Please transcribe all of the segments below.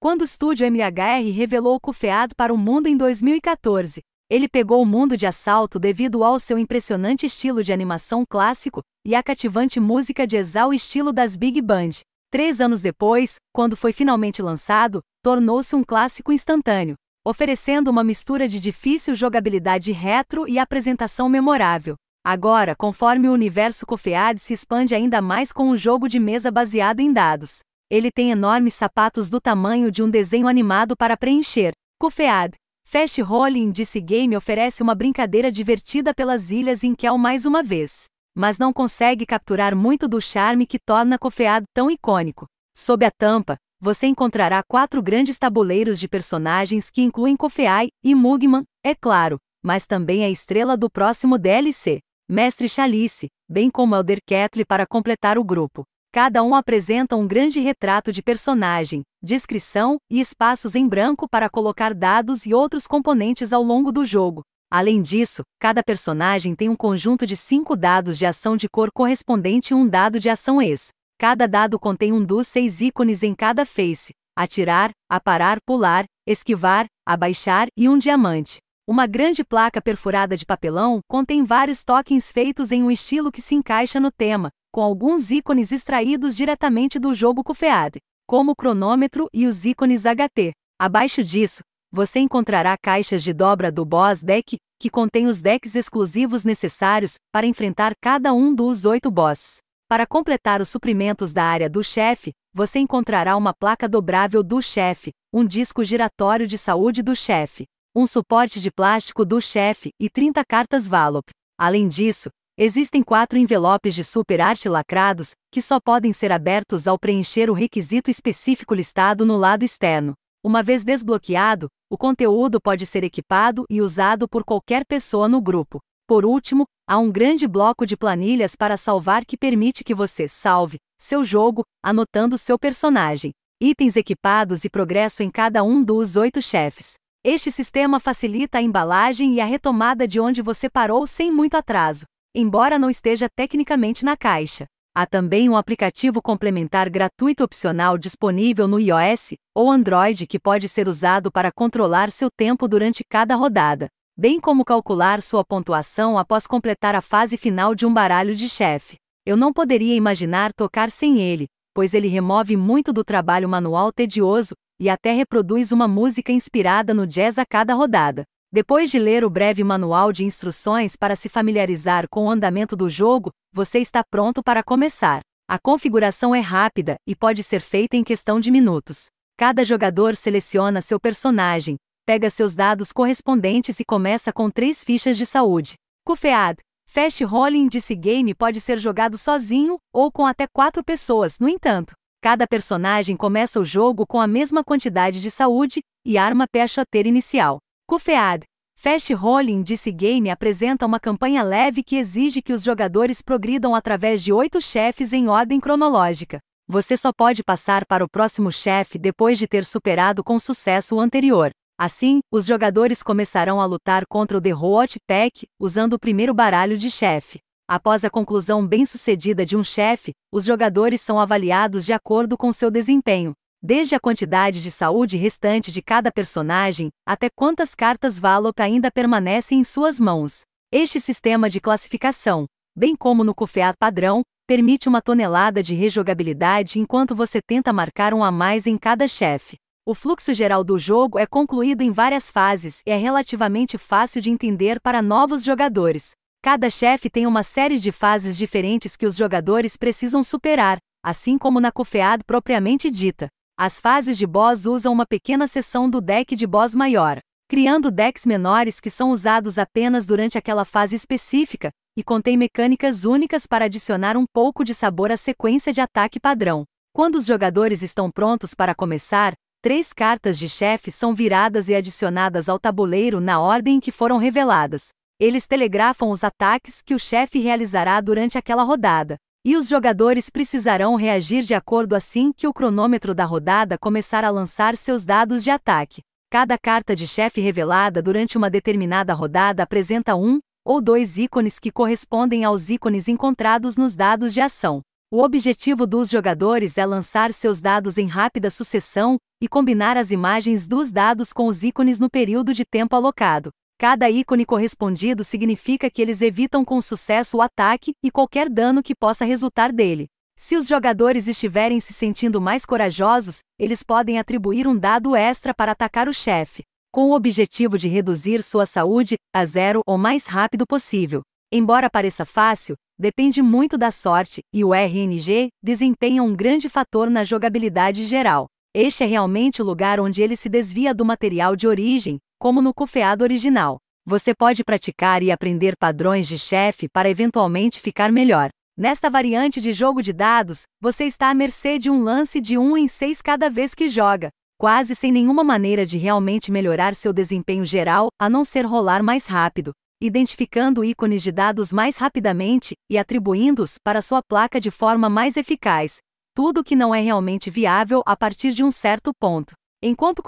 Quando o estúdio MHR revelou o Kufead para o mundo em 2014, ele pegou o mundo de assalto devido ao seu impressionante estilo de animação clássico e a cativante música de exal estilo das Big Band. Três anos depois, quando foi finalmente lançado, tornou-se um clássico instantâneo, oferecendo uma mistura de difícil jogabilidade retro e apresentação memorável. Agora, conforme o universo Cofead se expande ainda mais com um jogo de mesa baseado em dados. Ele tem enormes sapatos do tamanho de um desenho animado para preencher. Cofead, Fast Rolling DC Game oferece uma brincadeira divertida pelas ilhas em Kel mais uma vez, mas não consegue capturar muito do charme que torna Cofeado tão icônico. Sob a tampa, você encontrará quatro grandes tabuleiros de personagens que incluem Kofeai e Mugman, é claro, mas também a estrela do próximo DLC, Mestre Chalice, bem como Elder Ketley para completar o grupo. Cada um apresenta um grande retrato de personagem, descrição e espaços em branco para colocar dados e outros componentes ao longo do jogo. Além disso, cada personagem tem um conjunto de cinco dados de ação de cor correspondente a um dado de ação ex. Cada dado contém um dos seis ícones em cada face: atirar, aparar, pular, esquivar, abaixar e um diamante. Uma grande placa perfurada de papelão contém vários tokens feitos em um estilo que se encaixa no tema, com alguns ícones extraídos diretamente do jogo Kufead, como o cronômetro e os ícones HP. Abaixo disso, você encontrará caixas de dobra do Boss Deck, que contém os decks exclusivos necessários para enfrentar cada um dos oito bosses. Para completar os suprimentos da área do chefe, você encontrará uma placa dobrável do chefe, um disco giratório de saúde do chefe, um suporte de plástico do chefe e 30 cartas Valop. Além disso, existem quatro envelopes de super arte lacrados, que só podem ser abertos ao preencher o requisito específico listado no lado externo. Uma vez desbloqueado, o conteúdo pode ser equipado e usado por qualquer pessoa no grupo. Por último, há um grande bloco de planilhas para salvar que permite que você salve seu jogo, anotando seu personagem, itens equipados e progresso em cada um dos oito chefes. Este sistema facilita a embalagem e a retomada de onde você parou sem muito atraso, embora não esteja tecnicamente na caixa. Há também um aplicativo complementar gratuito opcional disponível no iOS ou Android que pode ser usado para controlar seu tempo durante cada rodada, bem como calcular sua pontuação após completar a fase final de um baralho de chefe. Eu não poderia imaginar tocar sem ele, pois ele remove muito do trabalho manual tedioso e até reproduz uma música inspirada no jazz a cada rodada. Depois de ler o breve manual de instruções para se familiarizar com o andamento do jogo, você está pronto para começar. A configuração é rápida e pode ser feita em questão de minutos. Cada jogador seleciona seu personagem, pega seus dados correspondentes e começa com três fichas de saúde. Kufead, Fast Rolling DC Game pode ser jogado sozinho ou com até quatro pessoas, no entanto. Cada personagem começa o jogo com a mesma quantidade de saúde e arma pechoteira inicial. Kufead, Fast Rolling DC Game apresenta uma campanha leve que exige que os jogadores progridam através de oito chefes em ordem cronológica. Você só pode passar para o próximo chefe depois de ter superado com sucesso o anterior. Assim, os jogadores começarão a lutar contra o The Road Pack usando o primeiro baralho de chefe. Após a conclusão bem-sucedida de um chefe, os jogadores são avaliados de acordo com seu desempenho, desde a quantidade de saúde restante de cada personagem até quantas cartas Valop ainda permanecem em suas mãos. Este sistema de classificação, bem como no Cufeat padrão, permite uma tonelada de rejogabilidade enquanto você tenta marcar um a mais em cada chefe. O fluxo geral do jogo é concluído em várias fases e é relativamente fácil de entender para novos jogadores. Cada chefe tem uma série de fases diferentes que os jogadores precisam superar, assim como na Cofead propriamente dita. As fases de boss usam uma pequena seção do deck de boss maior, criando decks menores que são usados apenas durante aquela fase específica, e contém mecânicas únicas para adicionar um pouco de sabor à sequência de ataque padrão. Quando os jogadores estão prontos para começar, três cartas de chefe são viradas e adicionadas ao tabuleiro na ordem em que foram reveladas. Eles telegrafam os ataques que o chefe realizará durante aquela rodada, e os jogadores precisarão reagir de acordo assim que o cronômetro da rodada começar a lançar seus dados de ataque. Cada carta de chefe revelada durante uma determinada rodada apresenta um ou dois ícones que correspondem aos ícones encontrados nos dados de ação. O objetivo dos jogadores é lançar seus dados em rápida sucessão e combinar as imagens dos dados com os ícones no período de tempo alocado. Cada ícone correspondido significa que eles evitam com sucesso o ataque e qualquer dano que possa resultar dele. Se os jogadores estiverem se sentindo mais corajosos, eles podem atribuir um dado extra para atacar o chefe, com o objetivo de reduzir sua saúde a zero o mais rápido possível. Embora pareça fácil, depende muito da sorte, e o RNG desempenha um grande fator na jogabilidade geral. Este é realmente o lugar onde ele se desvia do material de origem, como no cofeado original. Você pode praticar e aprender padrões de chefe para eventualmente ficar melhor. Nesta variante de jogo de dados, você está à mercê de um lance de 1 em 6 cada vez que joga, quase sem nenhuma maneira de realmente melhorar seu desempenho geral, a não ser rolar mais rápido identificando ícones de dados mais rapidamente e atribuindo-os para sua placa de forma mais eficaz, tudo que não é realmente viável a partir de um certo ponto. Enquanto o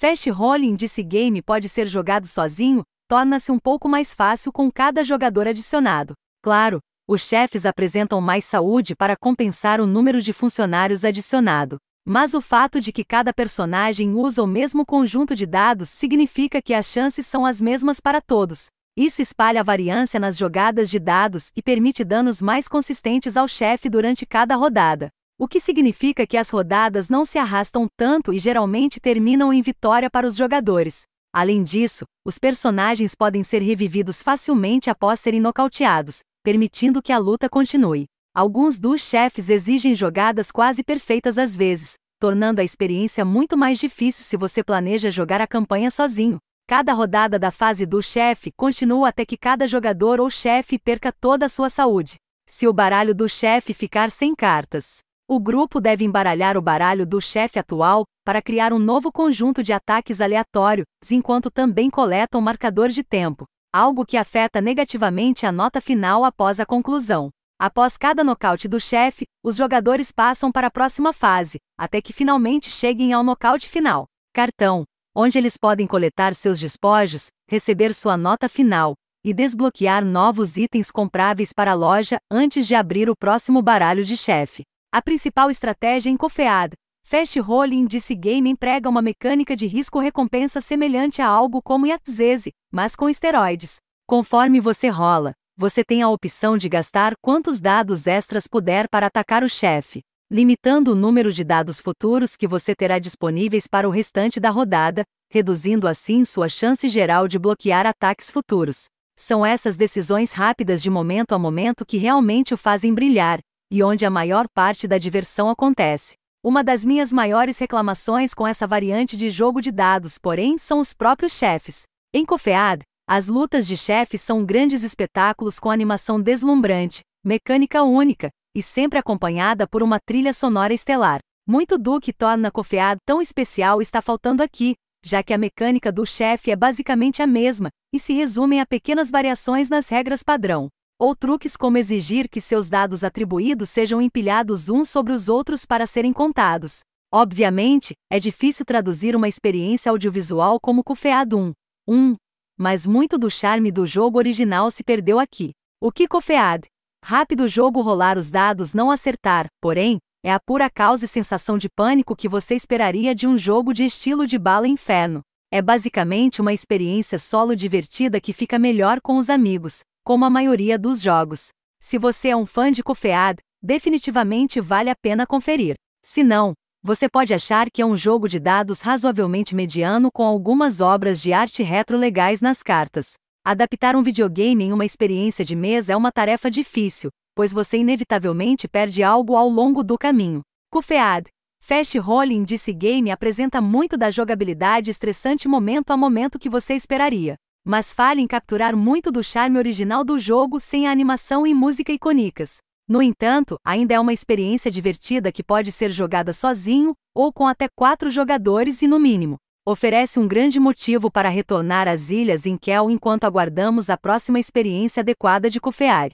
Fast Rolling desse game pode ser jogado sozinho, torna-se um pouco mais fácil com cada jogador adicionado. Claro, os chefes apresentam mais saúde para compensar o número de funcionários adicionado. Mas o fato de que cada personagem usa o mesmo conjunto de dados significa que as chances são as mesmas para todos. Isso espalha a variância nas jogadas de dados e permite danos mais consistentes ao chefe durante cada rodada. O que significa que as rodadas não se arrastam tanto e geralmente terminam em vitória para os jogadores. Além disso, os personagens podem ser revividos facilmente após serem nocauteados, permitindo que a luta continue. Alguns dos chefes exigem jogadas quase perfeitas às vezes, tornando a experiência muito mais difícil se você planeja jogar a campanha sozinho. Cada rodada da fase do chefe continua até que cada jogador ou chefe perca toda a sua saúde. Se o baralho do chefe ficar sem cartas, o grupo deve embaralhar o baralho do chefe atual para criar um novo conjunto de ataques aleatórios, enquanto também coleta um marcador de tempo, algo que afeta negativamente a nota final após a conclusão. Após cada nocaute do chefe, os jogadores passam para a próxima fase, até que finalmente cheguem ao nocaute final. Cartão onde eles podem coletar seus despojos, receber sua nota final e desbloquear novos itens compráveis para a loja antes de abrir o próximo baralho de chefe. A principal estratégia em Cofead, Fast Rolling disse Game emprega uma mecânica de risco-recompensa semelhante a algo como Yatzese, mas com esteroides. Conforme você rola, você tem a opção de gastar quantos dados extras puder para atacar o chefe limitando o número de dados futuros que você terá disponíveis para o restante da rodada, reduzindo assim sua chance geral de bloquear ataques futuros. São essas decisões rápidas de momento a momento que realmente o fazem brilhar, e onde a maior parte da diversão acontece. Uma das minhas maiores reclamações com essa variante de jogo de dados, porém, são os próprios chefes. Em Cofead, as lutas de chefes são grandes espetáculos com animação deslumbrante, mecânica única, e sempre acompanhada por uma trilha sonora estelar. Muito do que torna Cofead tão especial está faltando aqui, já que a mecânica do chefe é basicamente a mesma e se resume a pequenas variações nas regras padrão. Ou truques como exigir que seus dados atribuídos sejam empilhados uns sobre os outros para serem contados. Obviamente, é difícil traduzir uma experiência audiovisual como Cofead 1. 1. Mas muito do charme do jogo original se perdeu aqui. O que Cofead, Rápido jogo rolar os dados não acertar, porém, é a pura causa e sensação de pânico que você esperaria de um jogo de estilo de bala inferno. É basicamente uma experiência solo divertida que fica melhor com os amigos, como a maioria dos jogos. Se você é um fã de Cofead, definitivamente vale a pena conferir. Se não, você pode achar que é um jogo de dados razoavelmente mediano com algumas obras de arte retro legais nas cartas. Adaptar um videogame em uma experiência de mesa é uma tarefa difícil, pois você inevitavelmente perde algo ao longo do caminho. Cufead. Fast Rolling disse game apresenta muito da jogabilidade estressante momento a momento que você esperaria, mas falha em capturar muito do charme original do jogo sem a animação e música icônicas. No entanto, ainda é uma experiência divertida que pode ser jogada sozinho ou com até quatro jogadores e no mínimo oferece um grande motivo para retornar às ilhas em Kel enquanto aguardamos a próxima experiência adequada de Cofear.